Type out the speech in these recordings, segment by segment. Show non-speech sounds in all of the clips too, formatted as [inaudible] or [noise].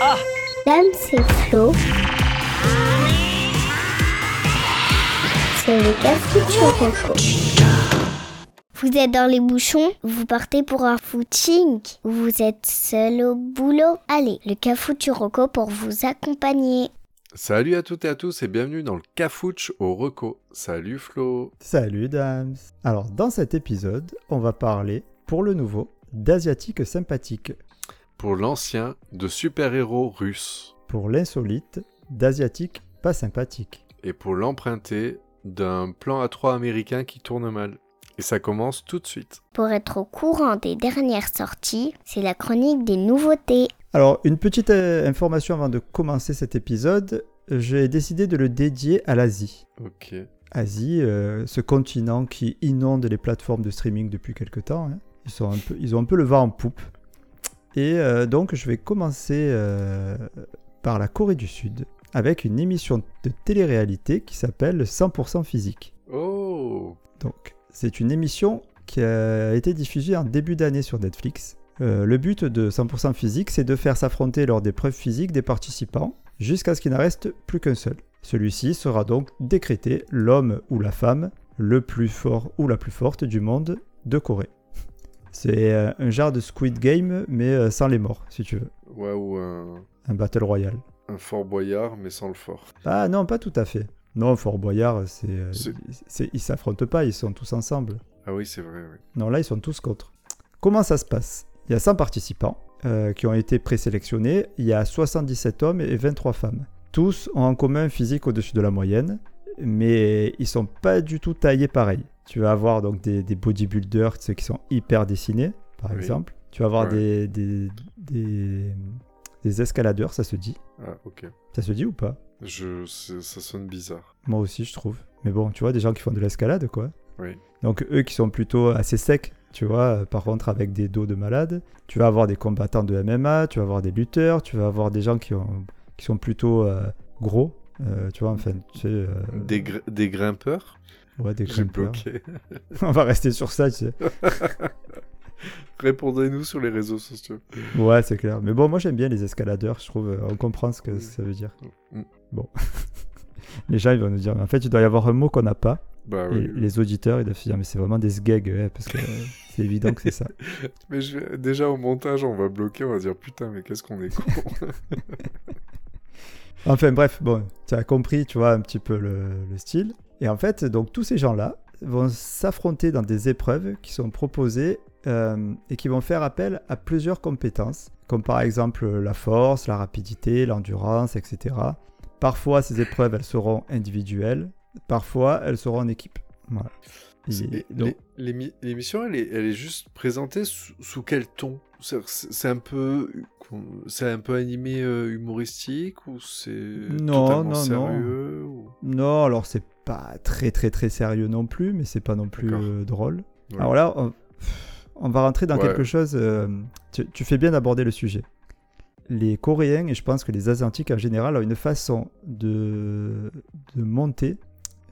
Ah Dame, c'est Flo. C'est le café Vous êtes dans les bouchons, vous partez pour un footing, vous êtes seul au boulot. Allez, le Cafouche Rocco pour vous accompagner. Salut à toutes et à tous et bienvenue dans le Cafouche au Reco. Salut Flo. Salut Dams. Alors dans cet épisode, on va parler, pour le nouveau, d'asiatique sympathique. Pour l'ancien, de super-héros russes. Pour l'insolite, d'asiatique pas sympathique. Et pour l'emprunté, d'un plan à 3 américain qui tourne mal. Et ça commence tout de suite. Pour être au courant des dernières sorties, c'est la chronique des nouveautés. Alors, une petite euh, information avant de commencer cet épisode. J'ai décidé de le dédier à l'Asie. Ok. Asie, euh, ce continent qui inonde les plateformes de streaming depuis quelque temps. hein. Ils, sont un peu, ils ont un peu le vent en poupe. Et euh, donc, je vais commencer euh, par la Corée du Sud avec une émission de télé-réalité qui s'appelle 100% physique. Oh Donc, c'est une émission qui a été diffusée en début d'année sur Netflix. Euh, le but de 100% physique, c'est de faire s'affronter lors d'épreuves physiques des participants jusqu'à ce qu'il n'en reste plus qu'un seul. Celui-ci sera donc décrété l'homme ou la femme le plus fort ou la plus forte du monde de Corée. C'est euh, un genre de Squid Game, mais euh, sans les morts, si tu veux. Ouais, ou un, Un Battle Royale. un Fort Boyard, mais sans le fort. Ah non, pas tout à fait. Non, Fort Boyard, c'est, euh, c'est- ils s'affrontent pas, ils sont tous ensemble. Ah oui, c'est vrai, oui. Non, là, ils sont tous contre. Comment ça se passe? Il y a 100 participants euh, qui ont été présélectionnés. Il y a 77 hommes et 23 femmes. Tous ont en commun un physique au-dessus de la moyenne, mais ils sont pas du tout taillés pareil. Tu vas avoir donc des, des bodybuilders, ceux qui sont hyper dessinés, par Oui. exemple. Tu vas avoir Ouais. des, des, des, des escaladeurs, ça se dit. Ah, ok. Ça se dit ou pas? Je, ça sonne bizarre. Moi aussi, je trouve. Mais bon, tu vois, des gens qui font de l'escalade, quoi. Oui. Donc eux qui sont plutôt assez secs, tu vois, euh, par contre avec des dos de malade. Tu vas avoir des combattants de MMA, tu vas avoir des lutteurs, tu vas avoir des gens qui, ont, qui sont plutôt euh, gros, euh, tu vois, enfin, tu sais... euh, Des, gr- des grimpeurs Ouais, des grimpeurs. bloqué. [laughs] On va rester sur ça, tu sais. [laughs] Répondez-nous sur les réseaux sociaux. Ouais, c'est clair. Mais bon, moi j'aime bien les escaladeurs, je trouve, euh, on comprend ce que ça veut dire. Mm. Bon. [laughs] les gens, ils vont nous dire, en fait, il doit y avoir un mot qu'on n'a pas. Bah oui. les auditeurs, ils doivent se dire, mais c'est vraiment des sgags, ouais, parce que euh, c'est évident que c'est ça. Mais je déjà au montage, on va bloquer, on va dire putain, mais qu'est-ce qu'on est con. Enfin bref, bon, tu as compris, tu vois, un petit peu le, le style. Et en fait, donc tous ces gens-là vont s'affronter dans des épreuves qui sont proposées euh, et qui vont faire appel à plusieurs compétences, comme par exemple la force, la rapidité, l'endurance, etc. Parfois, ces épreuves, elles seront individuelles, parfois, elles seront en équipe. Voilà. L'émission, elle est, elle est juste présentée sous, sous quel ton? C'est un peu, c'est un peu animé euh, humoristique ou c'est Non, totalement non, non. sérieux ou- Non, alors c'est pas très très très sérieux non plus, mais c'est pas non plus euh, drôle. Ouais. Alors là, on, on va rentrer dans Ouais. quelque chose. euh, tu, tu fais bien d'aborder le sujet. Les Coréens, et je pense que les Asiatiques en général, ont une façon de, de monter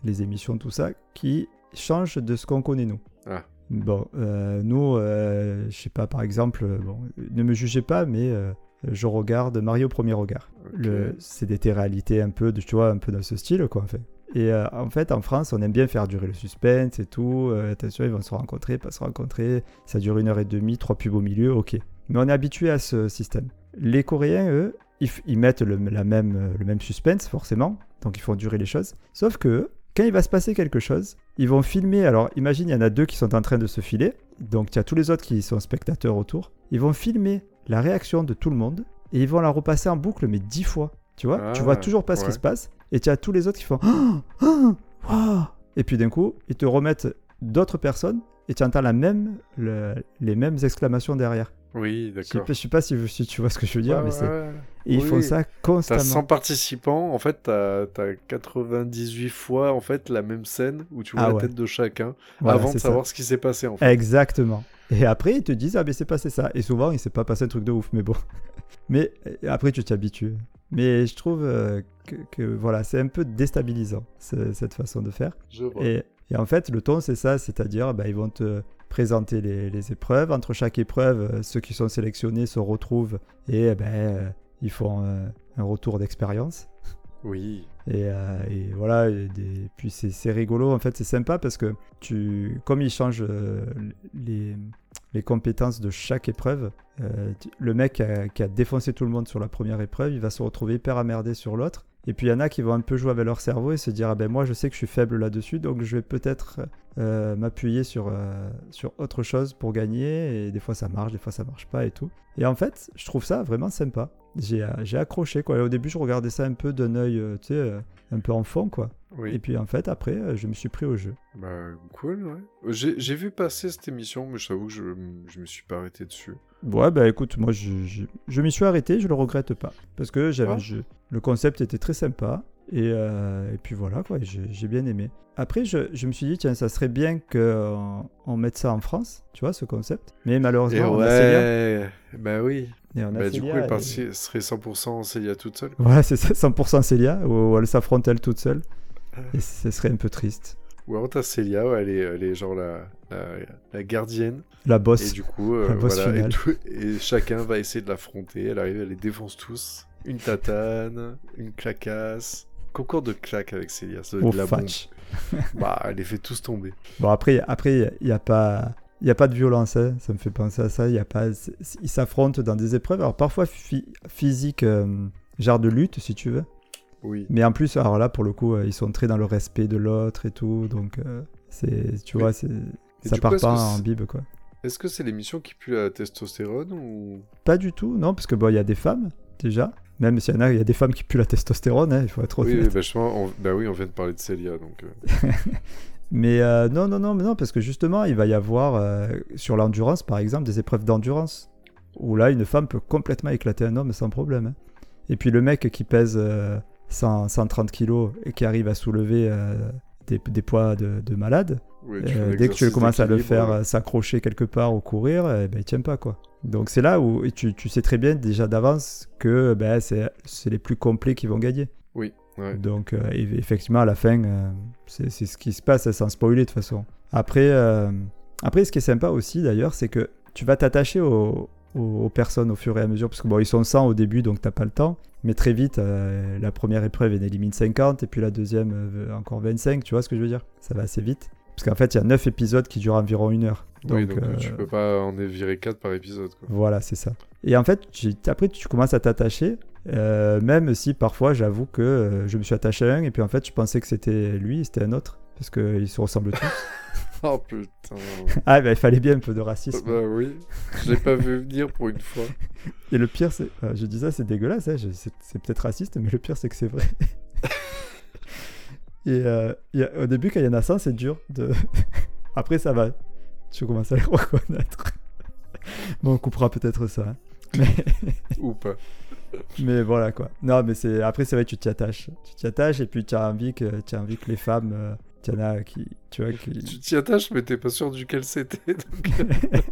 les émissions, tout ça, qui change de ce qu'on connaît nous. Ah. Bon, euh, nous, euh, je sais pas, par exemple, euh, bon, ne me jugez pas, mais euh, je regarde Mario au premier regard. Ok. Le- C'est des réalités un peu, de, tu vois, un peu dans ce style, quoi, en fait. Et en fait, en France, on aime bien faire durer le suspense et tout. Attention, ils vont se rencontrer, pas se rencontrer. Ça dure une heure et demie, trois pubs au milieu, ok. Mais on est habitué à ce système. Les Coréens, eux, ils, mettent le, la même, le même suspense, forcément. Donc, ils font durer les choses. Sauf que, quand il va se passer quelque chose, ils vont filmer. Alors, imagine, il y en a deux qui sont en train de se filer. Donc, il y a tous les autres qui sont spectateurs autour. Ils vont filmer la réaction de tout le monde et ils vont la repasser en boucle, mais dix fois. Tu vois Ah, Tu vois toujours pas ce qui se passe. Et tu as tous les autres qui font [gasps] [gasps] Ah Ah Et puis d'un coup, ils te remettent d'autres personnes et tu entends la même, le- les mêmes exclamations derrière. Oui, d'accord. je sais pas si, si tu vois ce que je veux dire, Ouais, mais ouais, Et ils Oui, font oui. ça T'as constamment. 100 participants, en fait, t'as as 98 fois en fait la même scène où tu vois Ah la ouais. tête de chacun Voilà, avant de ça. savoir ce qui s'est passé en fait. Exactement. Et après, ils te disent, ah, mais c'est passé ça. Et souvent, il s'est pas passé un truc de ouf, mais bon. [laughs] Mais euh, après, tu t'habitues. Mais je trouve euh, que, que, voilà, c'est un peu déstabilisant, ce- cette façon de faire. Je vois. Et, et en fait, le ton, c'est ça, c'est-à-dire, bah, ils vont te présenter les, les épreuves. Entre chaque épreuve, euh, ceux qui sont sélectionnés se retrouvent et eh ben, ils font un retour d'expérience. Oui. Et, euh, et voilà, et des- puis c'est rigolo, en fait, c'est sympa parce que tu, comme ils changent euh, les, les compétences de chaque épreuve, euh, tu- le mec qui a, qui a défoncé tout le monde sur la première épreuve, il va se retrouver hyper emmerdé sur l'autre. Et puis il y en a qui vont un peu jouer avec leur cerveau et se dire ah ben moi je sais que je suis faible là-dessus donc je vais peut-être euh, m'appuyer sur, euh, sur autre chose pour gagner et des fois ça marche, des fois ça marche pas et tout. Et en fait je trouve ça vraiment sympa. J'ai euh, accroché quoi. Et au début je regardais ça un peu d'un œil tu sais un peu enfant quoi. Oui. Et puis en fait après euh, je me suis pris au jeu. Bah, cool, ouais. J'ai vu passer cette émission, mais je t'avoue que je, je me suis pas arrêté dessus. Ouais bah écoute moi je, je, je m'y suis arrêté, je le regrette pas parce que j'avais Ah. le concept était très sympa et, euh, et puis voilà quoi j'ai bien aimé. Après je, je me suis dit tiens ça serait bien qu'on on mette ça en France tu vois ce concept mais Et malheureusement a Célia. ouais, bah oui. Et on a Bah, du coup, elle et- serait 100% Célia toute seule. Voilà, c'est ça, 100% Célia, où elle s'affronte elle toute seule. Et ce serait un peu triste. Ou alors t'as Célia, elle, est, elle est genre la, la, la gardienne. La Et boss. du coup, euh, La boss voilà, et, tout- et chacun va essayer de l'affronter. Elle arrive, elle les défonce tous. Une tatane, une clacasse. Concours de claques avec Célia, ça doit être de la bombe. [laughs] Bah, elle les fait tous tomber. Bon, après, après il n'y a pas. Il n'y a pas de violence, hein, ça me fait penser à ça. Y a pas, ils s'affrontent dans des épreuves, alors parfois phy- physiques, euh, genre de lutte si tu veux. Oui. Mais en plus, alors là, pour le coup, euh, ils sont très dans le respect de l'autre et tout. Donc, euh, c'est, tu Oui. vois, c'est, ça part coup, pas en bible, quoi. Est-ce que c'est l'émission qui pue la testostérone ou... Pas du tout, non, parce que bon, il y a des femmes, déjà. Même s'il y en a, il y a des femmes qui puent la testostérone, hein, il faut être Oui, honnête. bah, justement, on... bah oui, on vient de parler de Célia, donc... euh, [laughs] Mais euh, non, non, non, mais non, parce que justement, il va y avoir euh, sur l'endurance, par exemple, des épreuves d'endurance, où là, une femme peut complètement éclater un homme sans problème. hein. Et puis le mec qui pèse euh, 100, 130 kilos et qui arrive à soulever euh, des, des poids de, de malade, euh, dès que tu commences à le faire ouais. euh, s'accrocher quelque part ou courir, eh ben, il tient pas quoi. Donc c'est là où tu, tu sais très bien déjà d'avance que ben, c'est les plus complets qui vont gagner. Oui, ouais. Donc, euh, effectivement, à la fin, c'est c'est ce qui se passe sans spoiler de toute façon. Après, après ce qui est sympa aussi d'ailleurs, c'est que tu vas t'attacher aux, aux- aux personnes au fur et à mesure, parce que bon, ils sont 100 au début, donc t'as pas le temps. Mais très vite, euh, la première épreuve, elle élimine 50, et puis la deuxième, euh, encore 25, tu vois ce que je veux dire? Ça va assez vite. Parce qu'en fait, il y a 9 épisodes qui durent environ une heure. oui, donc euh, euh, tu peux pas en virer 4 par épisode, quoi. voilà, c'est ça. Et en fait, tu- après, tu commences à t'attacher, euh, même si parfois, j'avoue que euh, je me suis attaché à un, et puis en fait, je pensais que c'était lui, c'était un autre, parce qu'ils se ressemblent tous. [laughs] [laughs] Oh putain. ah, bah, il fallait bien un peu de racisme. bah oui, je l'ai pas vu venir pour une fois. Et le pire, c'est. euh, je dis ça, c'est dégueulasse, hein, c'est peut-être raciste, mais le pire, c'est que c'est vrai. [laughs] et euh, il y a- au début, quand il y en a 100, c'est dur. De... [laughs] après, ça va. Tu commences à les reconnaître. bon, on coupera peut-être ça. hein. Mais. Ou pas. Mais voilà quoi. Non, mais c'est après c'est vrai tu t'y attaches. Tu t'y attaches et puis tu as envie que tu as envie que les femmes, euh, tu en as qui, tu vois, Tu qui. t'y attaches, mais t'es pas sûr duquel c'était. donc- [laughs]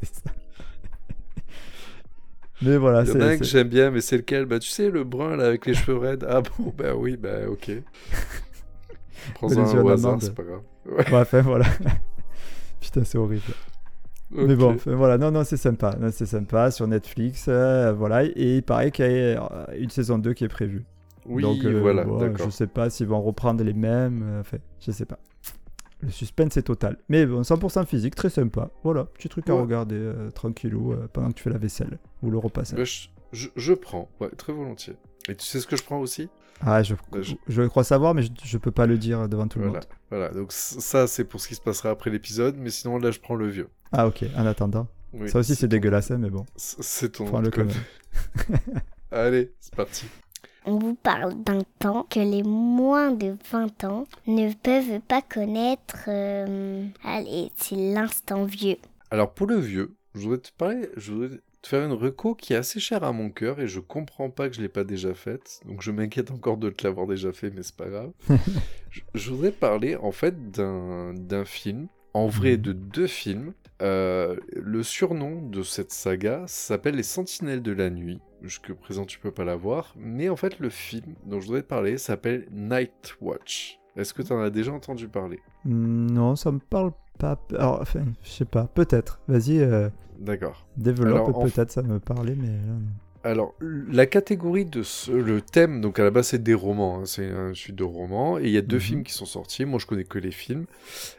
c'est ça. Mais voilà, Il y en a un c'est. que c'est- j'aime bien, mais c'est lequel? Bah tu sais, le brun là avec les cheveux raides. Ah bon, bah oui, bah ok. [laughs] Prends-en un au hasard, c'est pas grave. Ouais, Ouais, enfin voilà. [laughs] Putain, c'est horrible. Mais bon, voilà, non, non, c'est sympa. Non, C'est sympa sur Netflix, euh, voilà. Et il paraît qu'il y a euh, une saison 2 qui est prévue. Oui, Donc, euh, voilà, bon, d'accord. Je sais pas s'ils vont reprendre les mêmes. euh, Enfin, je sais pas. Le suspense est total. Mais bon, 100% physique, très sympa. Voilà, petit truc à regarder euh, tranquillou euh, pendant que tu fais la vaisselle ou le repassage. Bah, je, je, je prends, ouais, très volontiers. Et tu sais ce que je prends aussi? Ah, je, Bah, je- je crois savoir, mais je, je peux pas le dire devant tout le monde. voilà. Donc ça, c'est pour ce qui se passera après l'épisode, mais sinon là, je prends le vieux. Ah, ok, en attendant. Oui, Ça aussi, c'est ton- dégueulasse, hein, mais bon. C'est ton Prends-le quand. [laughs] Allez, c'est parti. On vous parle d'un temps que les moins de 20 ans ne peuvent pas connaître. euh, Allez, c'est l'instant vieux. Alors pour le vieux, je voudrais te parler, je voudrais te faire une reco qui est assez chère à mon cœur et je comprends pas que je l'ai pas déjà faite. Donc je m'inquiète encore de te l'avoir déjà fait, mais c'est pas grave. [laughs] je, je voudrais parler en fait d'un d'un film, en vrai Mhm. de deux films. Euh, le surnom de cette saga s'appelle Les Sentinelles de la Nuit. Jusque présent, tu peux pas la voir. Mais en fait, le film dont je voudrais te parler s'appelle Night Watch. Est-ce que tu en as déjà entendu parler? Hmm, Non, ça me parle pas. Alors, enfin, je sais pas, peut-être. Vas-y, euh, D'accord. développe, en peut-être ça me parlait, mais là, non. Alors, la catégorie de ce, le thème, donc à la base c'est des romans, hein, c'est un suite de romans, et il y a deux Mhm. films qui sont sortis. Moi, je connais que les films.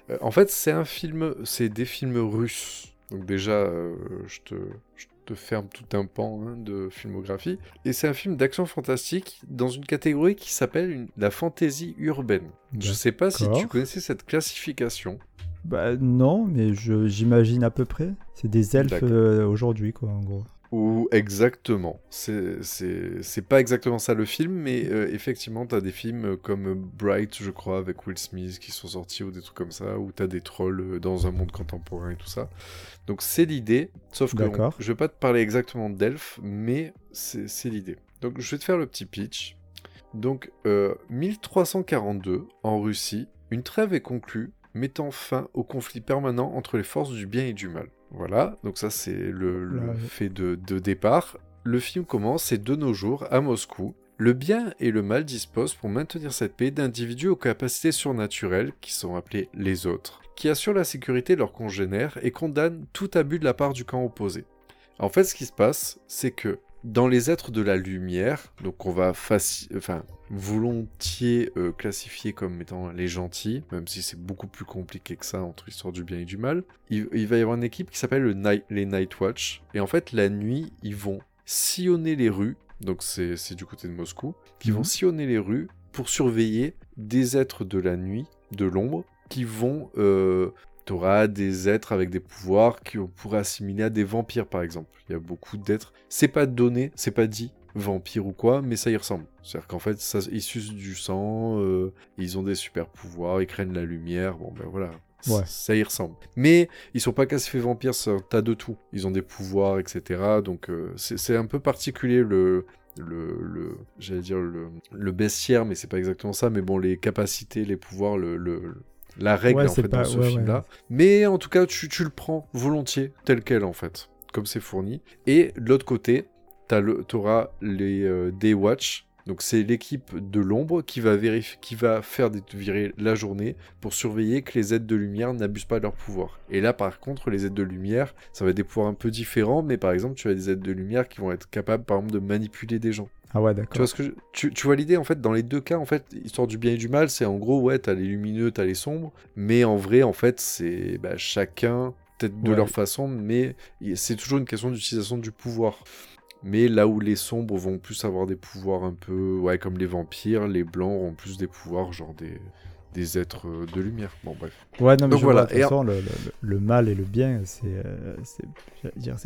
Euh, en fait, c'est un film, c'est des films russes. Donc déjà, euh, je te, je te ferme tout un pan hein, de filmographie. Et c'est un film d'action fantastique dans une catégorie qui s'appelle une- la fantaisie urbaine. Je sais pas si tu connaissais cette classification. Bah non, mais je- j'imagine à peu près. C'est des elfes euh, aujourd'hui, quoi, en gros. Ou exactement. C'est pas exactement ça le film, mais euh, effectivement, t'as des films comme Bright, je crois, avec Will Smith qui sont sortis ou des trucs comme ça, où t'as des trolls euh, dans un monde contemporain et tout ça. Donc c'est l'idée, sauf que on- je vais pas te parler exactement d'elfes, mais c'est c'est l'idée. Donc je vais te faire le petit pitch. Donc euh, 1342, en Russie, une trêve est conclue mettant fin au conflit permanent entre les forces du bien et du mal. Voilà, donc ça c'est le, le Ouais. fait de, de départ. Le film commence, et de nos jours, à Moscou, le bien et le mal disposent pour maintenir cette paix d'individus aux capacités surnaturelles, qui sont appelés les autres, qui assurent la sécurité de leurs congénères et condamnent tout abus de la part du camp opposé. En fait, ce qui se passe, c'est que dans les êtres de la lumière, donc on va enfin, volontiers euh, classifier comme étant les gentils, même si c'est beaucoup plus compliqué que ça entre l'histoire du bien et du mal, il, il va y avoir une équipe qui s'appelle le Night- les Night Watch, et en fait, la nuit, ils vont sillonner les rues, donc c'est du côté de Moscou, qui Mhm. vont sillonner les rues pour surveiller des êtres de la nuit, de l'ombre, qui vont... Euh, T'auras des êtres avec des pouvoirs qui on pourrait assimiler à des vampires, par exemple. Il y a beaucoup d'êtres. C'est pas donné, c'est pas dit vampire ou quoi, mais ça y ressemble. C'est-à-dire qu'en fait, ça, ils sucent du sang, euh, ils ont des super pouvoirs, ils craignent la lumière. Bon, ben voilà. Ouais. Ça y ressemble. Mais ils sont pas cassés vampires, c'est un tas de tout. Ils ont des pouvoirs, etc. Donc euh, c'est c'est un peu particulier le, le, le j'allais dire le, le bestiaire, mais c'est pas exactement ça. Mais bon, les capacités, les pouvoirs, le, le- la règle Ouais, en fait pas- dans ce ouais, ouais. film-là. Mais en tout cas, tu, tu le prends volontiers tel quel en fait, comme c'est fourni. Et de l'autre côté, tu auras les euh, Daywatch. Donc c'est l'équipe de l'ombre qui va vérifier, qui va faire des virer la journée pour surveiller que les aides de lumière n'abusent pas de leur pouvoir. Et là par contre les aides de lumière, ça va être des pouvoirs un peu différents, mais par exemple tu as des aides de lumière qui vont être capables par exemple de manipuler des gens. Ah ouais, Tu d'accord. vois ce que je- tu, tu vois l'idée en fait dans les deux cas en fait histoire du bien et du mal c'est en gros ouais t'as les lumineux t'as les sombres mais en vrai en fait c'est bah, chacun peut-être de Ouais. leur façon mais c'est toujours une question d'utilisation du pouvoir mais là où les sombres vont plus avoir des pouvoirs un peu ouais comme les vampires les blancs auront plus des pouvoirs genre des des êtres euh, de lumière bon bref Ouais, non, mais Donc je voilà, vois, de toute et- façon, le, le- le mal et le bien, c'est, euh,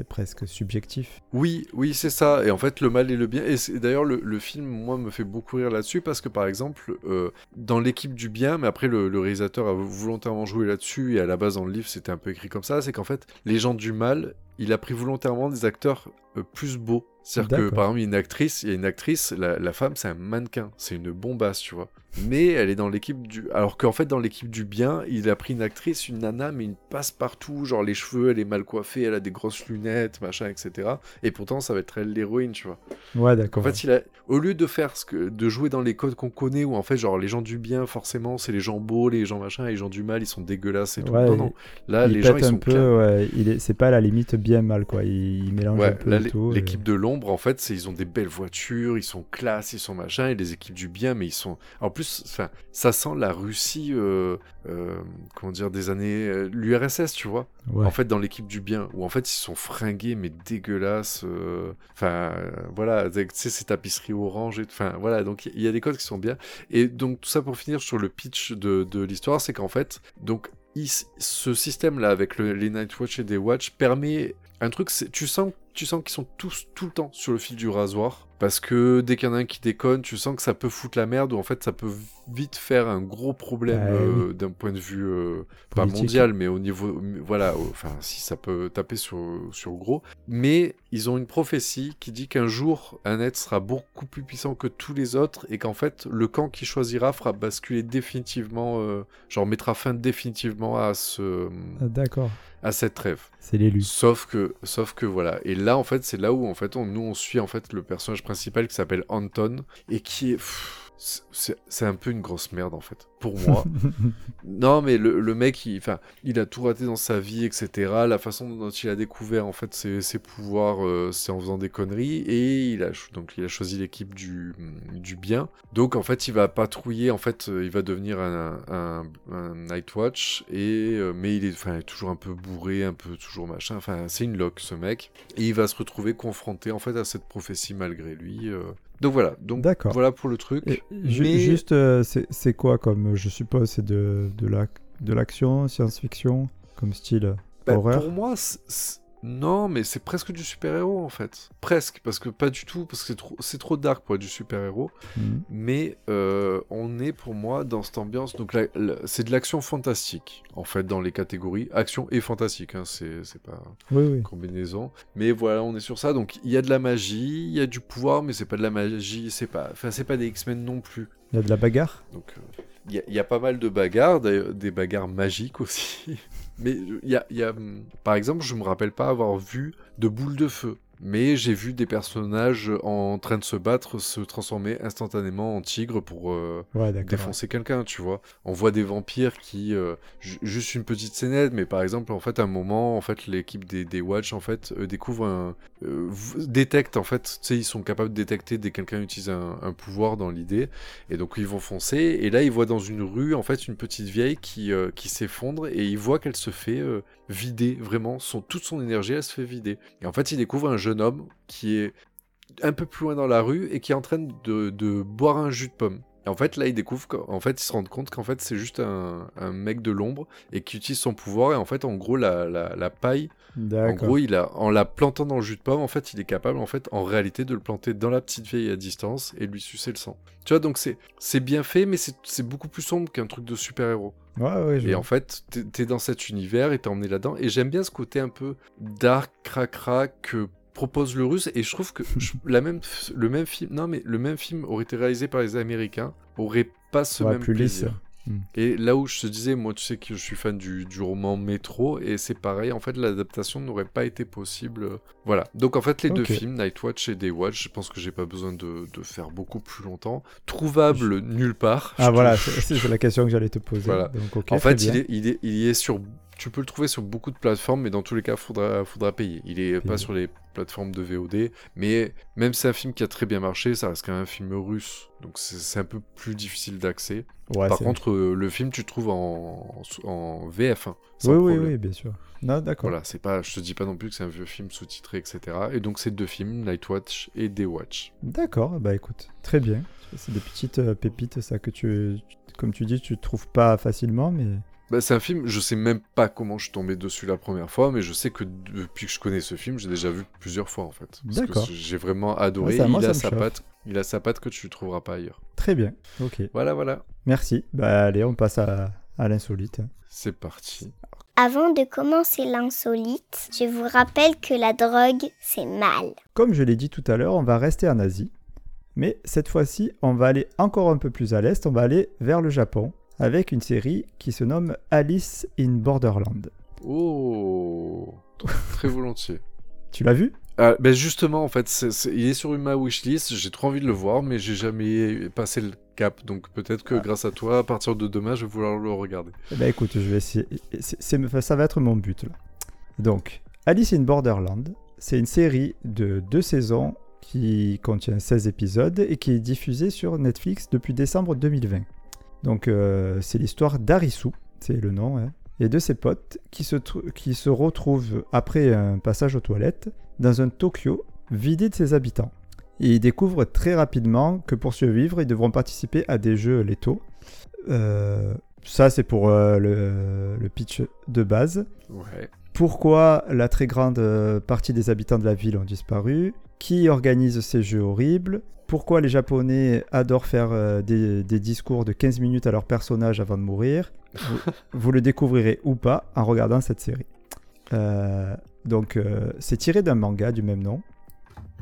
presque subjectif. Oui, oui, c'est ça. Et en fait, le mal et le bien. Et d'ailleurs, le, le film, moi, me fait beaucoup rire là-dessus parce que, par exemple, euh, dans l'équipe du bien, mais après, le réalisateur a volontairement joué là-dessus et à la base, dans le livre, c'était un peu écrit comme ça. C'est qu'en fait, les gens du mal, il a pris volontairement des acteurs euh, plus beaux. C'est-à-dire que, par exemple, il y a une actrice, il y a une actrice, la, la femme, c'est un mannequin, c'est une bombasse, tu vois. Mais elle est dans l'équipe du. Alors qu'en fait, dans l'équipe du bien, il a pris une actrice, une nana, mais une passe partout, genre les cheveux, elle est mal coiffée, elle a des grosses lunettes, machin, etc. Et pourtant, ça va être elle l'héroïne, tu vois. Ouais, En d'accord. fait, il a, au lieu de faire ce que, de jouer dans les codes qu'on connaît, où en fait, genre les gens du bien, forcément, c'est les gens beaux, les gens machin, et les gens du mal, ils sont dégueulasses et tout. Ouais, non, non. Là, les gens, ils un sont peu, clairs. ouais, il est, c'est pas à la limite bien mal, quoi. Il, il mélange un Ouais, peu là, et l'é- tout. et- l'équipe de l'ombre, en fait, c'est ils ont des belles voitures, ils sont classe, ils sont machin, et les équipes du bien, mais ils sont. En plus, enfin, ça sent la Russie, euh, euh, comment dire, des années euh, l'URSS, tu vois. Ouais. En fait, dans l'équipe du bien, où en fait ils sont fringués mais dégueulasses. euh, Enfin, voilà, tu sais, ces tapisseries orange et Enfin, voilà, donc il y a des codes qui sont bien. Et donc, tout ça pour finir sur le pitch de, de l'histoire, c'est qu'en fait, donc, ce système-là avec le- les Nightwatch et des Watch permet un truc, c'est- tu sens, tu sens qu'ils sont tous tout le temps sur le fil du rasoir. Parce que dès qu'il y en a un qui déconne, tu sens que ça peut foutre la merde ou en fait ça peut vite faire un gros problème oui. euh, d'un point de vue euh, pas mondial, mais au niveau, voilà, enfin si ça peut taper sur, sur gros. Mais ils ont une prophétie qui dit qu'un jour un être sera beaucoup plus puissant que tous les autres et qu'en fait le camp qui choisira fera basculer définitivement, euh, genre mettra fin définitivement à ce, d'accord. À cette trêve. C'est l'élu. Sauf que, sauf que voilà. Et là, en fait, c'est là où en fait, on, nous, on suit en fait le personnage principal qui s'appelle Anton et qui est. pff, c'est un peu une grosse merde en fait, pour moi. [laughs] non, mais le, le mec, il, il a tout raté dans sa vie, etc. La façon dont il a découvert en fait ses, ses pouvoirs, euh, c'est en faisant des conneries, et il a, donc, il a choisi l'équipe du, du bien. Donc en fait, il va patrouiller, en fait, euh, il va devenir un, un, un Nightwatch, et, euh, mais il est, enfin, il est toujours un peu bourré, un peu toujours machin. Enfin, c'est une loque ce mec, et il va se retrouver confronté en fait à cette prophétie malgré lui. euh. Donc voilà, donc D'accord. voilà pour le truc. Et ju- Mais- Juste, euh, c'est quoi comme, je suppose, c'est de, de la- de l'action, science-fiction, comme style Bah, horreur? Pour moi, non, mais c'est presque du super-héros en fait. Presque, parce que pas du tout, parce que c'est trop, c'est trop dark pour être du super-héros. Mhm. Mais euh, on est pour moi dans cette ambiance. Donc la- la- c'est de l'action fantastique en fait dans les catégories action et fantastique. Hein, c'est c'est pas Oui, oui. combinaison. Mais voilà, on est sur ça. Donc il y a de la magie, il y a du pouvoir, mais c'est pas de la magie. C'est pas, enfin c'est pas des X-Men non plus. Il y a de la bagarre Donc, euh, il y, a- pas mal de bagarres, des bagarres magiques aussi. [laughs] Mais euh, il y a, y a, hum, par exemple, je me rappelle pas avoir vu de boules de feu. Mais j'ai vu des personnages en train de se battre se transformer instantanément en tigre pour euh, Ouais, défoncer quelqu'un, tu vois. On voit des vampires qui, euh, ju- juste une petite scénette, mais par exemple, en fait, à un moment, en fait, l'équipe des, des Watch, en fait, euh, découvre un, détecte, en fait, tu sais, ils sont capables de détecter dès que quelqu'un utilise un, un pouvoir dans l'idée, et donc ils vont foncer, et là, ils voient dans une rue, en fait, une petite vieille qui, qui s'effondre, et ils voient qu'elle se fait vider, vraiment, son, toute son énergie, elle se fait vider. Et en fait, ils découvrent un jeune homme qui est un peu plus loin dans la rue et qui est en train de, de boire un jus de pomme. Et en fait, là, ils découvrent qu'en fait, ils se rendent compte qu'en fait, c'est juste un, un mec de l'ombre et qui utilise son pouvoir. Et en fait, en gros, la, la, la paille, en gros, il a, en la plantant dans le jus de pomme, en fait, il est capable, en fait, en réalité, de le planter dans la petite vieille à distance et lui sucer le sang. Tu vois, donc c'est bien fait, mais c'est beaucoup plus sombre qu'un truc de super-héros. Ouais, ouais, je Et vois. en fait, t'es t'es dans cet univers et t'es emmené là-dedans. Et j'aime bien ce côté un peu dark, cracra que propose le russe. Et je trouve que je- [laughs] la même, le même film, non mais le même film aurait été réalisé par les Américains, aurait pas ce Ouais, même plus plaisir. Hmm. Et là où je te disais, moi tu sais que je suis fan du, du roman Métro, et c'est pareil, en fait l'adaptation n'aurait pas été possible. Voilà. Donc en fait les deux films, Nightwatch et Daywatch, je pense que j'ai pas besoin de, de faire beaucoup plus longtemps. Trouvable nulle part. Ah voilà, c'est la question que j'allais te poser. Voilà. Donc, en fait, il est, il, est, il y est sur. Tu peux le trouver sur beaucoup de plateformes, mais dans tous les cas, faudra, faudra payer. Il est pas Payer. sur les plateformes de VOD, mais même si c'est un film qui a très bien marché, ça reste quand même un film russe, donc c'est un peu plus difficile d'accès. Ouais, Par contre, euh, le film, tu le trouves en, en VF, hein, oui, oui, oui, bien sûr. Non, d'accord. Voilà, c'est pas, je te dis pas non plus que c'est un vieux film sous-titré, etc. Et donc, c'est deux films, Nightwatch et Daywatch. D'accord, bah écoute, très bien. C'est des petites euh, pépites, ça, que tu, comme tu dis, tu trouves pas facilement, mais Bah, c'est un film, je sais même pas comment je suis tombé dessus la première fois, mais je sais que depuis que je connais ce film, j'ai déjà vu plusieurs fois en fait. Parce que D'accord. j'ai vraiment adoré. Ouais, ça, moi, il, a sa patte, il a sa patte que tu trouveras pas ailleurs. très bien. Ok, Voilà, voilà. merci. Bah allez, on passe à, à l'insolite. C'est parti. Avant de commencer l'insolite, je vous rappelle que la drogue, c'est mal. Comme je l'ai dit tout à l'heure, on va rester en Asie. Mais cette fois-ci, on va aller encore un peu plus à l'est, on va aller vers le Japon, avec une série qui se nomme Alice in Borderland. Oh, très volontiers. [laughs] Tu l'as vu? Ben justement, en fait, il est sur ma wishlist. J'ai trop envie de le voir, mais j'ai jamais passé le cap. Donc peut-être que Ah. grâce à toi, à partir de demain, je vais vouloir le regarder. Eh ben écoute, je vais essayer. ça va être mon but là. Donc, Alice in Borderland, c'est une série de deux saisons qui contient 16 épisodes et qui est diffusée sur Netflix depuis décembre 2020. Donc, euh, c'est l'histoire d'Arisu, c'est le nom, hein, et de ses potes qui se, qui se retrouvent après un passage aux toilettes dans un Tokyo vidé de ses habitants. Et ils découvrent très rapidement que pour survivre, ils devront participer à des jeux létaux. Euh, ça, c'est pour euh, le, le pitch de base. Ouais. Pourquoi la très grande partie des habitants de la ville ont disparu? Qui organise ces jeux horribles? Pourquoi les Japonais adorent faire euh, des, des discours de 15 minutes à leur personnage avant de mourir? Vous, [laughs] vous le découvrirez ou pas en regardant cette série. Euh, donc, euh, c'est tiré d'un manga du même nom.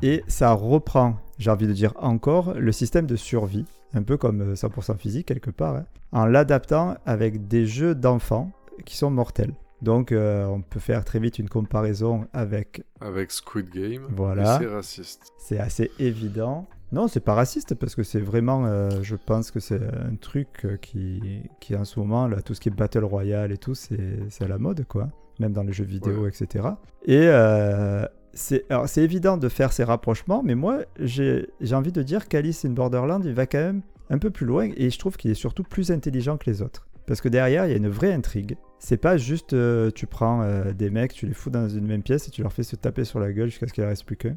Et ça reprend, j'ai envie de dire encore, le système de survie, un peu comme euh, 100% physique quelque part, hein, en l'adaptant avec des jeux d'enfants qui sont mortels. Donc euh, on peut faire très vite une comparaison avec, Avec Squid Game. Voilà. C'est raciste. c'est assez évident. Non, c'est pas raciste parce que c'est vraiment, euh, je pense que c'est un truc euh, qui, qui en ce moment, là, tout ce qui est Battle Royale et tout, c'est à la mode, quoi. Même dans les jeux vidéo, Ouais. etc. Et euh, c'est évident de faire ces rapprochements, mais moi, j'ai j'ai envie de dire qu'Alice in Borderland, il va quand même un peu plus loin et je trouve qu'il est surtout plus intelligent que les autres. Parce que derrière, il y a une vraie intrigue. C'est pas juste euh, tu prends euh, des mecs, tu les fous dans une même pièce et tu leur fais se taper sur la gueule jusqu'à ce qu'il ne reste plus qu'un.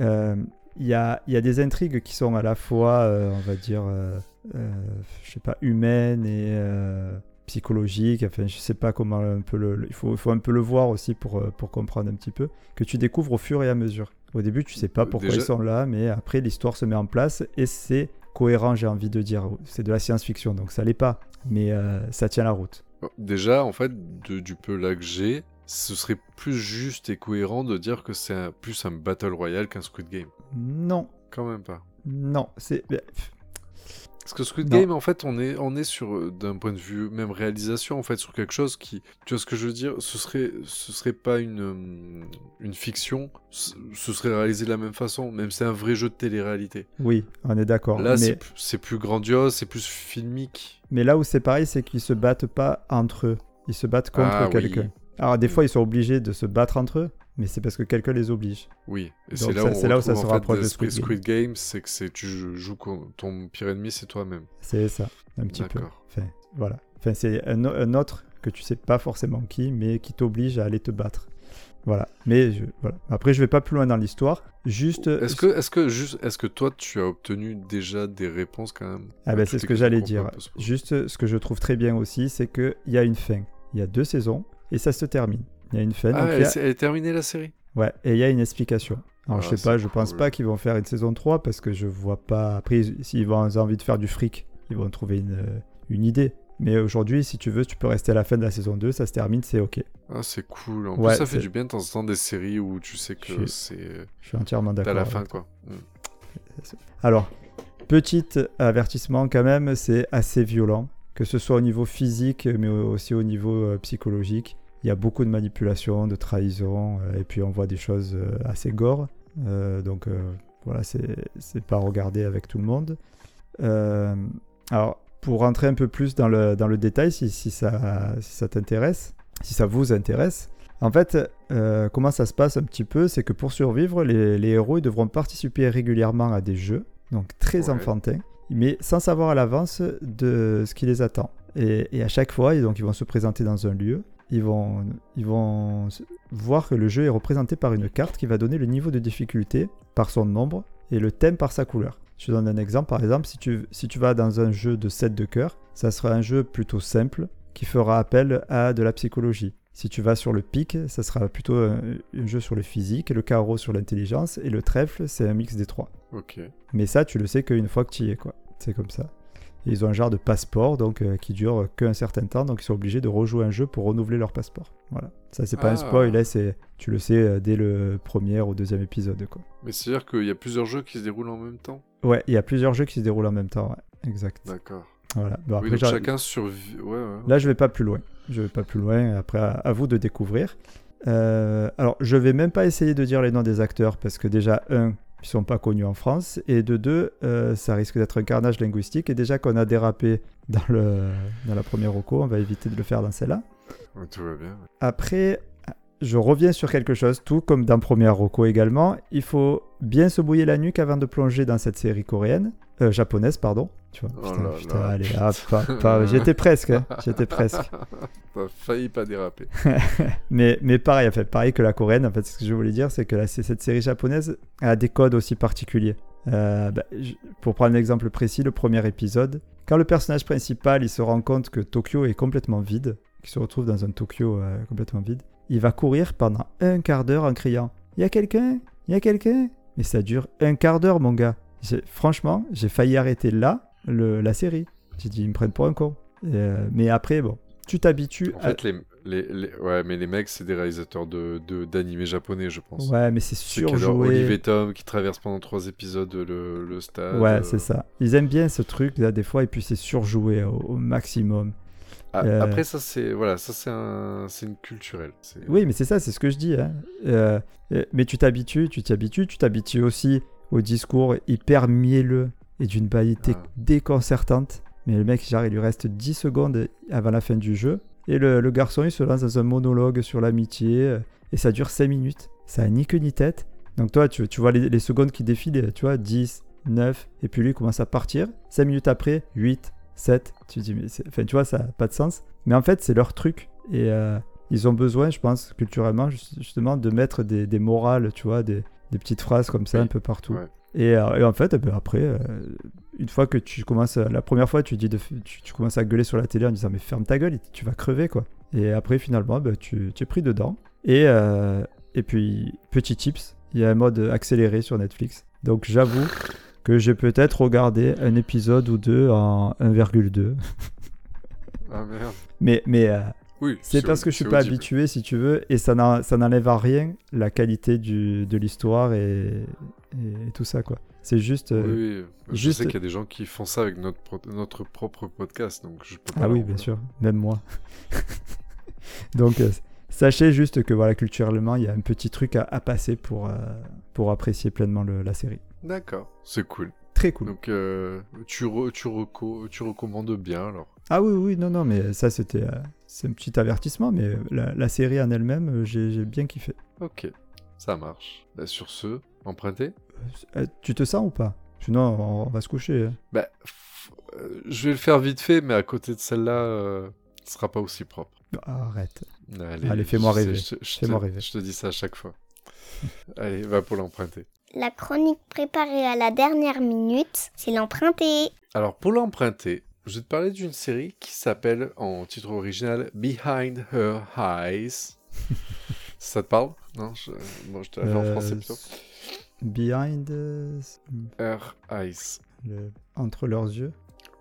Euh, Il y, a, y a des intrigues qui sont à la fois, euh, on va dire, je sais pas, humaines et psychologiques. Enfin, je sais pas comment un peu le. le- il, faut, un peu le voir aussi pour, pour comprendre un petit peu. Que tu découvres au fur et à mesure. Au début, tu sais pas pourquoi Déjà- ils sont là, mais après, l'histoire se met en place et c'est cohérent, j'ai envie de dire. C'est de la science-fiction, donc ça l'est pas. Mais euh, ça tient la route. Bon, Déjà, en fait, de- du peu là que j'ai, ce serait plus juste et cohérent de dire que c'est plus un Battle Royale qu'un Squid Game. Non, Quand même pas. non, c'est. Parce que Squid Non. Game, en fait, on est, on est sur, euh, d'un point de vue même réalisation, en fait, sur quelque chose qui, tu vois ce que je veux dire, ce serait, ce serait pas une, euh, une fiction, ce serait réalisé de la même façon, même c'est un vrai jeu de télé-réalité. Oui, on est d'accord. Là, c'est mais, c'est plus grandiose, c'est plus filmique. mais là où c'est pareil, c'est qu'ils se battent pas entre eux. Ils se battent contre Ah, oui. quelqu'un. Alors, des fois, ils sont obligés de se battre entre eux, mais c'est parce que quelqu'un les oblige. Oui, et c'est là, ça- où là ça se rapproche de Squid Squid Game, c'est que c'est tu joues, ton pire ennemi, c'est toi-même. C'est ça, un petit peu. D'accord. Enfin, voilà. Enfin, c'est un, autre que tu sais pas forcément qui, mais qui t'oblige à aller te battre. Voilà. Mais je- voilà. Après, je vais pas plus loin dans l'histoire. Juste. Est-ce que, est-ce que, juste, est-ce que toi, tu as obtenu déjà des réponses quand même? Ah ben c'est ce que j'allais dire. Juste ce que je trouve très bien aussi, c'est qu'il y a une fin. Il y a deux saisons et ça se termine. Il y a une fin. Ah, elle, a- est- elle est terminée la série? Ouais, et il y a une explication. Alors je Ah, sais pas, je pense cool. pas qu'ils vont faire une saison 3 parce que je vois pas. Après, s'ils ont envie de faire du fric, ils vont trouver une, euh, une idée. Mais aujourd'hui, si tu veux, tu peux rester à la fin de la saison 2, ça se termine, c'est ok. Ah, c'est cool. En Ouais, plus, ça fait du bien de temps en temps des séries où tu sais que Je c'est. Je suis entièrement d'accord. la avec fin, quoi. Mm. Alors, petit avertissement quand même, c'est assez violent, que ce soit au niveau physique, mais aussi au niveau euh, psychologique. Il y a beaucoup de manipulation, de trahison, euh, et puis on voit des choses euh, assez gore. Euh, donc voilà, c'est pas regardé avec tout le monde. Alors, pour rentrer un peu plus dans le, dans le détail, si, si ça, si ça t'intéresse, si ça vous intéresse, en fait, euh, comment ça se passe un petit peu C'est que pour survivre, les, les héros ils devront participer régulièrement à des jeux, donc très Ouais. enfantins, mais sans savoir à l'avance de ce qui les attend. Et, et à chaque fois, donc, ils vont se présenter dans un lieu, ils vont, ils vont voir que le jeu est représenté par une carte qui va donner le niveau de difficulté par son nombre et le thème par sa couleur. Je te donne un exemple. Par exemple, si tu, si tu vas dans un jeu de 7 de cœur, ça sera un jeu plutôt simple qui fera appel à de la psychologie. Si tu vas sur le pic, ça sera plutôt un, un jeu sur le physique, le carreau sur l'intelligence et le trèfle, c'est un mix des trois. Ok. Mais ça, tu le sais qu'une fois que tu y es, quoi. C'est comme ça. Ils ont un genre de passeport donc euh, qui dure qu'un certain temps, donc ils sont obligés de rejouer un jeu pour renouveler leur passeport. Voilà. Ça, c'est pas un Ah. spoil, hein, c'est tu le sais euh, dès le premier ou deuxième épisode, quoi. Mais c'est-à-dire qu'il y a plusieurs jeux qui se déroulent en même temps? Ouais, il y a plusieurs jeux qui se déroulent en même temps, ouais. Exact. D'accord. Voilà. Bon, Oui, après, donc chacun survit. Ouais, ouais. Là, je vais pas plus loin. Je vais pas plus loin. Après, à, à vous de découvrir. Euh, alors, je vais même pas essayer de dire les noms des acteurs parce que déjà, un, ils sont pas connus en France, et de deux, euh, ça risque d'être un carnage linguistique. Et déjà qu'on a dérapé dans, le, dans la première roco, on va éviter de le faire dans celle-là. Tout va bien. ouais. Après, je reviens sur quelque chose, tout comme dans Première Rocco également. Il faut bien se bouiller la nuque avant de plonger dans cette série coréenne, euh, japonaise, pardon. Tu vois, Oh putain, putain, allez, hop, hop, [laughs] hop. j'étais presque, hein, j'étais presque. [laughs] T'as failli pas déraper. [laughs] mais, mais pareil, en fait, pareil que la coréenne, en fait, ce que je voulais dire, c'est que cette série japonaise a des codes aussi particuliers. Euh, bah, pour prendre un exemple précis, le premier épisode, quand le personnage principal il se rend compte que Tokyo est complètement vide, qu'il se retrouve dans un Tokyo euh, complètement vide, il va courir pendant un quart d'heure en criant Il y a quelqu'un Il y a quelqu'un Mais ça dure un quart d'heure, mon gars. Franchement, j'ai failli arrêter là le- la série. J'ai dit Ils me prennent pour un con. Et, euh, mais après, bon, tu t'habitues En à- fait, les, les, les- ouais, mais les mecs, c'est des réalisateurs de de- d'animés japonais, je pense. Ouais, mais c'est surjoué. Olive et Tom qui traversent pendant trois épisodes le, le stade. Ouais, euh, c'est ça. Ils aiment bien ce truc là des fois et puis c'est surjoué au, au maximum. Ah, Euh, Après, ça, c'est voilà, ça c'est un, une culturelle. Oui, mais c'est ça, c'est ce que je dis. hein. Euh, mais tu t'habitues, tu t'y habitues, tu t'habitues aussi au discours hyper mielleux et d'une banalité Ah. déconcertante. Mais le mec, genre, il lui reste 10 secondes avant la fin du jeu. Et le, le garçon, il se lance dans un monologue sur l'amitié. euh, Et ça dure 5 minutes. Ça a ni queue ni tête. Donc toi, tu, tu vois les, les secondes qui défilent, tu vois, 10, 9, et puis lui il commence à partir. 5 minutes après, 8, 7. Tu dis, mais enfin, tu vois, ça n'a pas de sens. Mais en fait, c'est leur truc. Et euh, ils ont besoin, je pense, culturellement, ju- justement, de mettre des, des morales, tu vois, des, des petites phrases comme ça Oui. un peu partout. Ouais. Et, euh, et en fait, eh ben, après, euh, une fois que tu commences, à- la première fois, tu dis, de, tu, tu commences à gueuler sur la télé en disant, mais ferme ta gueule, tu vas crever, quoi. Et après, finalement, ben, tu, tu es pris dedans. Et, euh, et puis, petit tips, il y a un mode accéléré sur Netflix. Donc, j'avoue que j'ai peut-être regardé un épisode ou deux en 1,2. Ah merde. Mais, mais euh, Oui. c'est parce que je suis pas audible. habitué, si tu veux, et ça n'en- ça n'enlève à rien la qualité du, de l'histoire et, et tout ça, quoi. C'est juste. euh, Oui, oui. Je sais qu'il y a des gens qui font ça avec notre, pro- notre propre podcast, donc je peux pas. Ah oui, en bien sûr, même moi. [laughs] Donc, euh, sachez juste que voilà, culturellement, il y a un petit truc à, à passer pour, euh, pour apprécier pleinement le- la série. D'accord, c'est cool. Très cool. Donc euh, tu, re- tu, reco- tu recommandes bien alors. Ah oui, oui, non, non, mais ça, c'était euh, c'est un petit avertissement, mais la, la série en elle-même, euh, j'ai bien kiffé. Ok, ça marche. Bah, sur ce, emprunté Euh, tu te sens ou pas? Sinon, on, on va se coucher. hein. Bah, euh, je vais le faire vite fait, mais à côté de celle-là, euh, ce sera pas aussi propre. Arrête. Allez, Allez, fais-moi rêver. Je, je te- rêver. je te dis ça à chaque fois. [laughs] Allez, va pour l'emprunter. La chronique préparée à la dernière minute, c'est l'emprunté. Alors, pour l'emprunter, je vais te parler d'une série qui s'appelle, en titre original, Behind Her Eyes. [laughs] ça te parle? Non je... Bon, je te la fais en Euh, français plutôt. Behind. euh, Her Eyes. le- entre leurs yeux.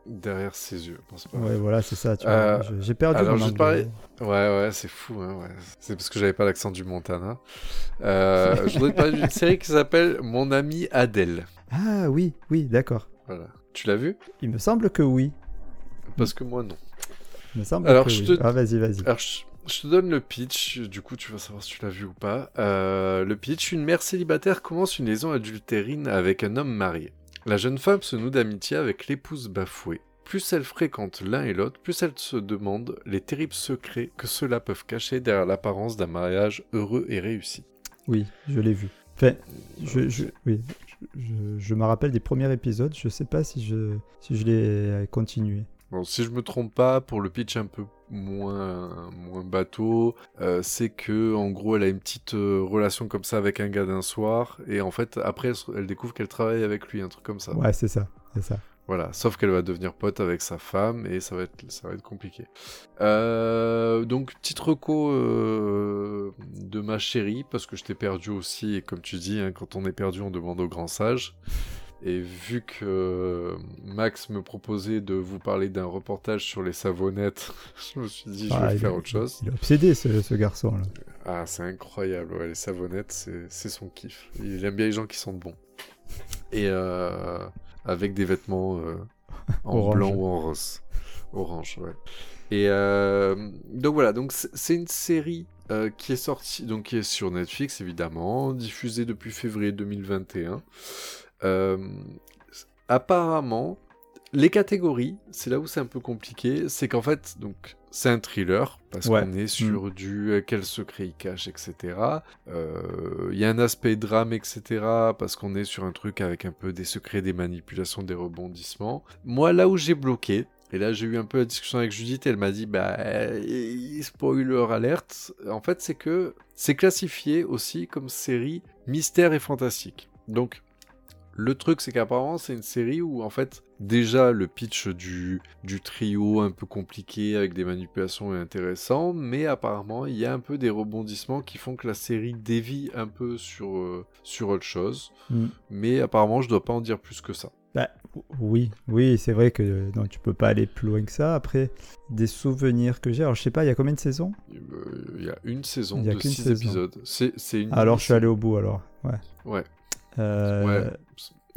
Derrière ses yeux. C'est pas Ouais, voilà, c'est ça. tu Euh, J'ai perdu alors, mon parler- Ouais, ouais, c'est fou. Hein, ouais. C'est parce que j'avais pas l'accent du Montana. Euh, je voudrais te parler d'une [laughs] série qui s'appelle Mon ami Adèle. Ah oui, oui, d'accord. Voilà. Tu l'as vu Il me semble que oui. Parce que moi, non. Il me semble Alors, que je oui. te- Ah, vas-y, vas-y. Alors, je, je te donne le pitch, du coup, tu vas savoir si tu l'as vu ou pas. Euh, le pitch une mère célibataire commence une liaison adultérine avec un homme marié. La jeune femme se noue d'amitié avec l'épouse bafouée. Plus elle fréquente l'un et l'autre, plus elle se demande les terribles secrets que ceux-là peuvent cacher derrière l'apparence d'un mariage heureux et réussi. Oui, je l'ai vu. Enfin, je, je, oui, je, je- je me rappelle des premiers épisodes. Je sais pas si je, si je l'ai continué. Bon, si je me trompe pas, pour le pitch un peu moins, moins bateau, euh, c'est que en gros elle a une petite euh, relation comme ça avec un gars d'un soir, et en fait après elle, découvre qu'elle travaille avec lui, un truc comme ça. Ouais, c'est ça, c'est ça. Voilà, sauf qu'elle va devenir pote avec sa femme et ça va être, ça va être compliqué. Euh, donc, petite reco euh, de ma chérie, parce que je t'ai perdu aussi, et comme tu dis, hein, quand on est perdu, on demande au grand sage. Et vu que euh, Max me proposait de vous parler d'un reportage sur les savonnettes, [laughs] je me suis dit, je Ah, vais faire est- autre chose. Il est obsédé, ce, ce garçon-là. Ah, c'est incroyable, ouais, les savonnettes, c'est son kiff. Il aime bien les gens qui sentent bon. Et euh, avec des vêtements euh, en Orange. blanc ou en rose. Orange, ouais. Et euh, donc voilà, donc c'est c'est une série euh, qui est sortie, donc qui est sur Netflix évidemment, diffusée depuis février 2021. Euh, apparemment, les catégories, c'est là où c'est un peu compliqué, c'est qu'en fait, donc c'est un thriller parce Ouais. qu'on est sur du euh, quel secret il cache, etc. Euh, Il y a un aspect drame, etc. parce qu'on est sur un truc avec un peu des secrets, des manipulations, des rebondissements. Moi, là où j'ai bloqué. Et là, j'ai eu un peu la discussion avec Judith, elle m'a dit, bah, spoiler alerte. En fait, c'est que c'est classifié aussi comme série mystère et fantastique. Donc, le truc, c'est qu'apparemment, c'est une série où, en fait, déjà, le pitch du, du trio un peu compliqué avec des manipulations est intéressant, mais apparemment, il y a un peu des rebondissements qui font que la série dévie un peu sur, euh, sur autre chose. Mm. Mais apparemment, je dois pas en dire plus que ça. Bah, oui, oui, c'est vrai que non, tu peux pas aller plus loin que ça. Après, des souvenirs que j'ai. Alors, je sais pas, il y a combien de saisons? Euh, Il y a une saison Il y a de qu'une 6 saison. épisodes. C'est c'est une. Alors, je suis allé au bout alors. Ouais. Ouais. Euh, Ouais.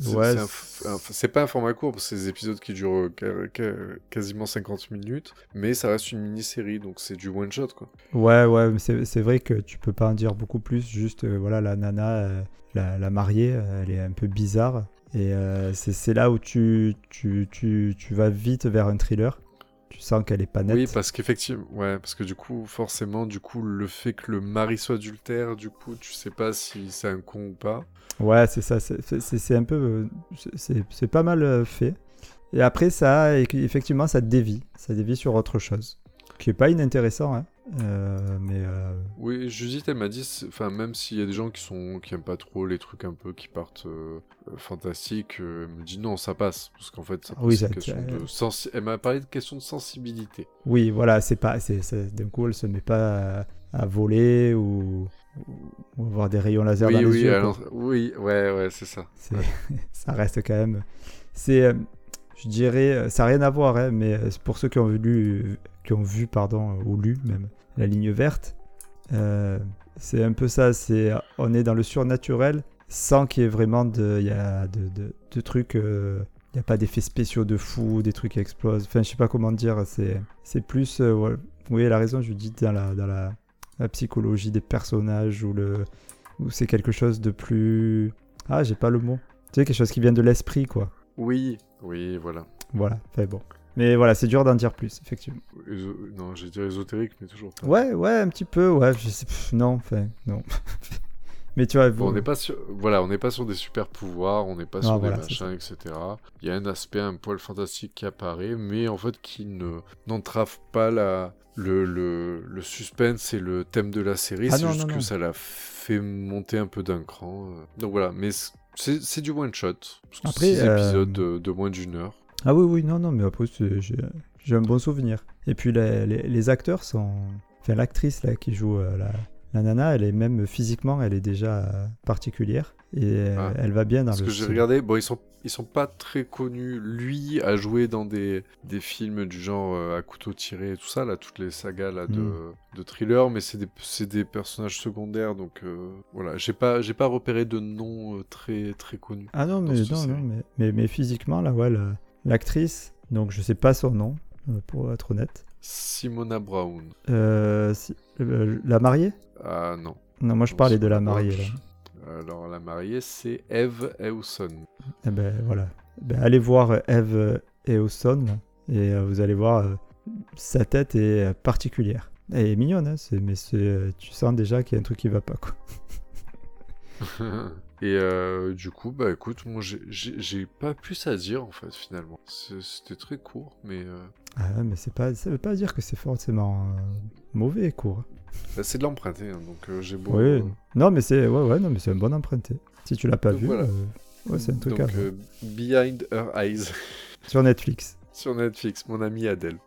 C'est Ouais, pas un format court, parce que c'est des épisodes qui durent euh, quasiment 50 minutes, mais ça reste une mini-série, donc c'est du one-shot, quoi. Ouais, ouais, c'est vrai que tu peux pas en dire beaucoup plus. Juste, euh, voilà, la nana, euh, la, la mariée, elle est un peu bizarre. Et c'est c'est là où tu, tu, tu, tu vas vite vers un thriller. Tu sens qu'elle est pas nette. Oui, parce qu'effectivement, ouais, parce que du coup, forcément, du coup, le fait que le mari soit adultère, du coup, tu sais pas si c'est un con ou pas. Ouais, c'est ça. c'est- un peu. c'est- C'est c'est pas mal euh, fait. Et après, ça, effectivement, ça dévie. Ça dévie sur autre chose. Qui est pas inintéressant, hein. Euh, mais. euh, Oui, Judith, elle m'a dit, enfin, même s'il y a des gens qui sont, qui aiment pas trop les trucs un peu qui partent euh, fantastiques, euh, elle me dit non, ça passe, parce qu'en fait, ça Oui, ça- de Elle m'a parlé de question de sensibilité. Oui, voilà, c'est pas. c'est D'un coup, elle se met pas à, à voler ou, ou avoir des rayons laser oui, dans les oui, yeux. alors- oui, ouais, ouais, c'est ça. [laughs] Ça reste quand même. C'est, je dirais, ça n'a rien à voir, hein, mais pour ceux qui ont lu, qui ont vu, pardon, euh, ou lu même la ligne verte, euh, c'est un peu ça. C'est, on est dans le surnaturel sans qu'il y ait vraiment de, y a de, de- de trucs. euh, il n'y a pas d'effets spéciaux de fou, des trucs qui explosent. Enfin, je sais pas comment dire. C'est, c'est plus. euh, ouais, oui, elle a raison, je dis dans la, dans la, la psychologie des personnages ou le, ou c'est quelque chose de plus. Ah, j'ai pas le mot. Tu sais, quelque chose qui vient de l'esprit, quoi. Oui, oui, voilà. Voilà, enfin bon. Mais voilà, c'est dur d'en dire plus, effectivement. Éso- Non, j'ai dit ésotérique, mais toujours pas. Ouais, ouais, un petit peu, ouais, je sais, pff, non, enfin, non. [laughs] Mais tu vois, Bon, on vous- n'est pas sur, voilà, on n'est pas sur des super pouvoirs, on n'est pas sur Ah, des voilà, c'est machins, etc. Il y a un aspect un poil fantastique qui apparaît, mais en fait qui ne n'entrave pas la le, le, le suspense et le thème de la série. Ah c'est juste non, que ça l'a fait monter un peu d'un cran. euh. Donc voilà, mais c'est du one shot. Après, six euh, épisodes de, de moins d'une heure. Ah oui, oui, non, non, mais après, j'ai un bon souvenir. Et puis, les, les- les acteurs sont... Enfin, l'actrice, là, qui joue euh, la, la nana, elle est même physiquement, elle est déjà euh, particulière. Et euh, Ah. elle va bien dans Parce le... que j'ai regardé, bon, ils sont, ils sont pas très connus. Lui a joué dans des, des films du genre euh, à couteau tiré et tout ça, là, toutes les sagas là, de, Mm. de thriller, mais c'est des, des personnages secondaires, donc voilà, j'ai pas, pas repéré de nom très, très connus. Ah non, mais, non, série. non, mais, mais, mais physiquement, là, ouais, le- l'actrice, donc je sais pas son nom, euh, pour être honnête. Simona Brown. Euh, si- euh, la mariée? Ah non. Non, moi je parlais de la mariée, là. Alors, la mariée, c'est Eve Hewson. Eh ben voilà. Ben, allez voir Eve là, et euh, vous allez voir, sa tête est particulière. Elle est mignonne, hein, mais tu sens déjà qu'il y a un truc qui va pas, quoi. [laughs] Et euh, du coup, bah écoute, moi j'ai- pas plus à dire en fait finalement. C'était très court, mais euh, Ah, ouais, mais c'est pas, ça veut pas dire que c'est forcément euh, mauvais, court. bah, c'est de l'emprunter, hein, donc euh, j'ai beau. Oui, euh, non, mais c'est, ouais, ouais, non, mais c'est un bon emprunté. Si tu l'as pas Donc vu, voilà. ouais, c'est un truc donc, Behind Her Eyes Sur Netflix. [laughs] sur Netflix, mon ami Adèle.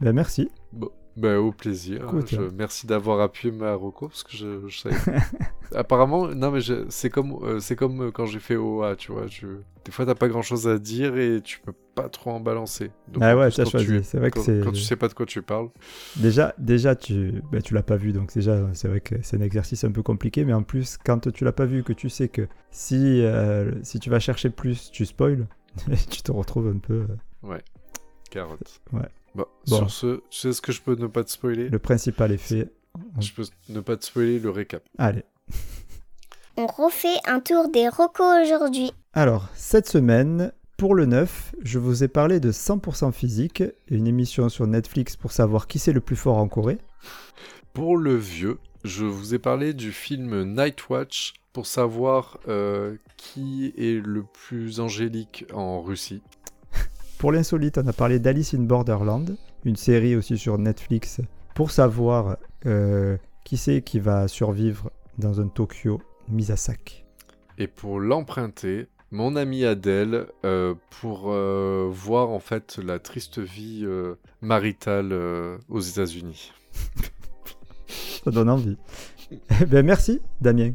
Ben merci. Bon, bah au plaisir. hein, je- merci d'avoir appuyé ma reco parce que je, je savais. [laughs] Apparemment, non mais c'est comme euh, c'est comme euh, quand j'ai fait OA, tu vois. Je... Des fois, t'as pas grand chose à dire et tu peux pas trop en balancer. Donc, ah ouais, t'as choisi. C'est vrai que Quand, c'est. quand tu sais pas de quoi tu parles. Déjà, déjà tu, ben, tu l'as pas vu, donc déjà, c'est vrai que c'est un exercice un peu compliqué, mais en plus, quand tu l'as pas vu, que tu sais que si, euh, si tu vas chercher plus, tu spoil, [laughs] tu te retrouves un peu. euh, Carotte. Ouais. Bon, Bon. sur ce, tu sais ce que je peux ne pas te spoiler le principal est fait. Je peux ne pas te spoiler le récap. Allez. On refait un tour des recos aujourd'hui. Alors, cette semaine, pour le 9, je vous ai parlé de 100% physique, une émission sur Netflix pour savoir qui c'est le plus fort en Corée. Pour le vieux, je vous ai parlé du film Night Watch pour savoir euh, qui est le plus angélique en Russie. Pour l'insolite, on a parlé d'Alice in Borderland, une série aussi sur Netflix pour savoir euh, qui c'est qui va survivre dans un Tokyo mis à sac. Et pour l'emprunter, mon ami Adèle, euh, pour euh, voir en fait la triste vie maritale aux États-Unis. [laughs] Ça donne envie. Eh ben merci, Damien.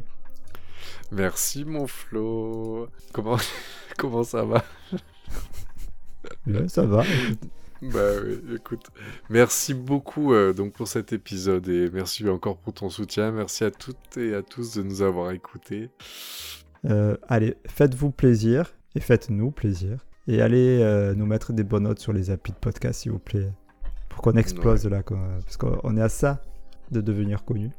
Merci mon Flo. Comment, [laughs] comment ça va? Ouais, ça va. Bah oui, écoute, merci beaucoup euh, donc pour cet épisode et merci encore pour ton soutien. Merci à toutes et à tous de nous avoir écoutés. Euh, allez, faites-vous plaisir Et faites-nous plaisir. Et allez euh, nous mettre des bonnes notes sur les applis de podcast, s'il vous plaît. Pour qu'on explose là. quoi. Parce qu'on est à ça de devenir connu.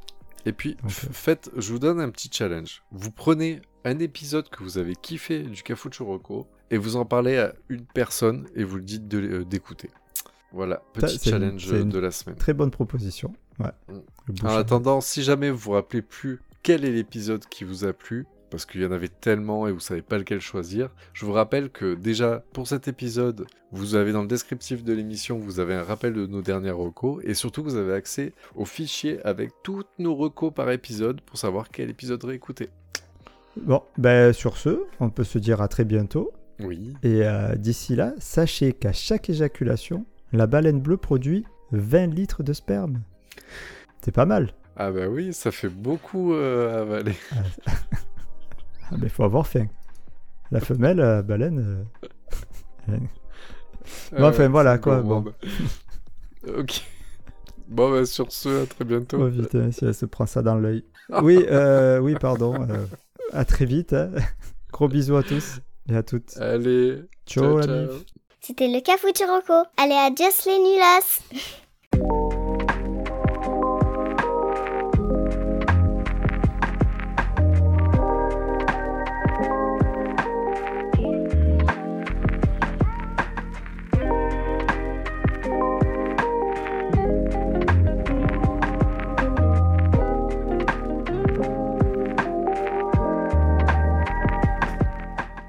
Et puis, Donc, faites, je vous donne un petit challenge. Vous prenez un épisode que vous avez kiffé du Cafucho Rocco et vous en parlez à une personne et vous le dites euh, d'écouter. Voilà, petit challenge une de la semaine. Très bonne proposition. Ouais. Mm. En attendant, si jamais vous vous rappelez plus quel est l'épisode qui vous a plu, parce qu'il y en avait tellement et vous savez pas lequel choisir, je vous rappelle que déjà pour cet épisode, vous avez dans le descriptif de l'émission, vous avez un rappel de nos dernières recos et surtout vous avez accès au fichier avec toutes nos recos par épisode pour savoir quel épisode réécouter. Bon, ben sur ce, on peut se dire à très bientôt. Oui. Et euh, d'ici là, sachez qu'à chaque éjaculation, la baleine bleue produit 20 litres de sperme. C'est pas mal. Ah bah oui, ça fait beaucoup euh, avaler. [laughs] Ah, mais faut avoir faim. La femelle euh, baleine. euh, Bon, enfin, voilà, quoi, gourmand. [laughs] ok. Bon bah sur ce, à très bientôt. Oh putain, si elle se prend ça dans l'œil. Oui, euh, oui, pardon. À très vite. hein. [laughs] Gros bisous à tous et à toutes. Allez, Ciao, ciao, la ciao. mif. C'était le Cafuturoco. Allez, adios les nulas [laughs]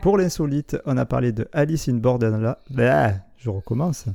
Pour l'insolite, on a parlé de Alice in Borderland. Bah, je recommence.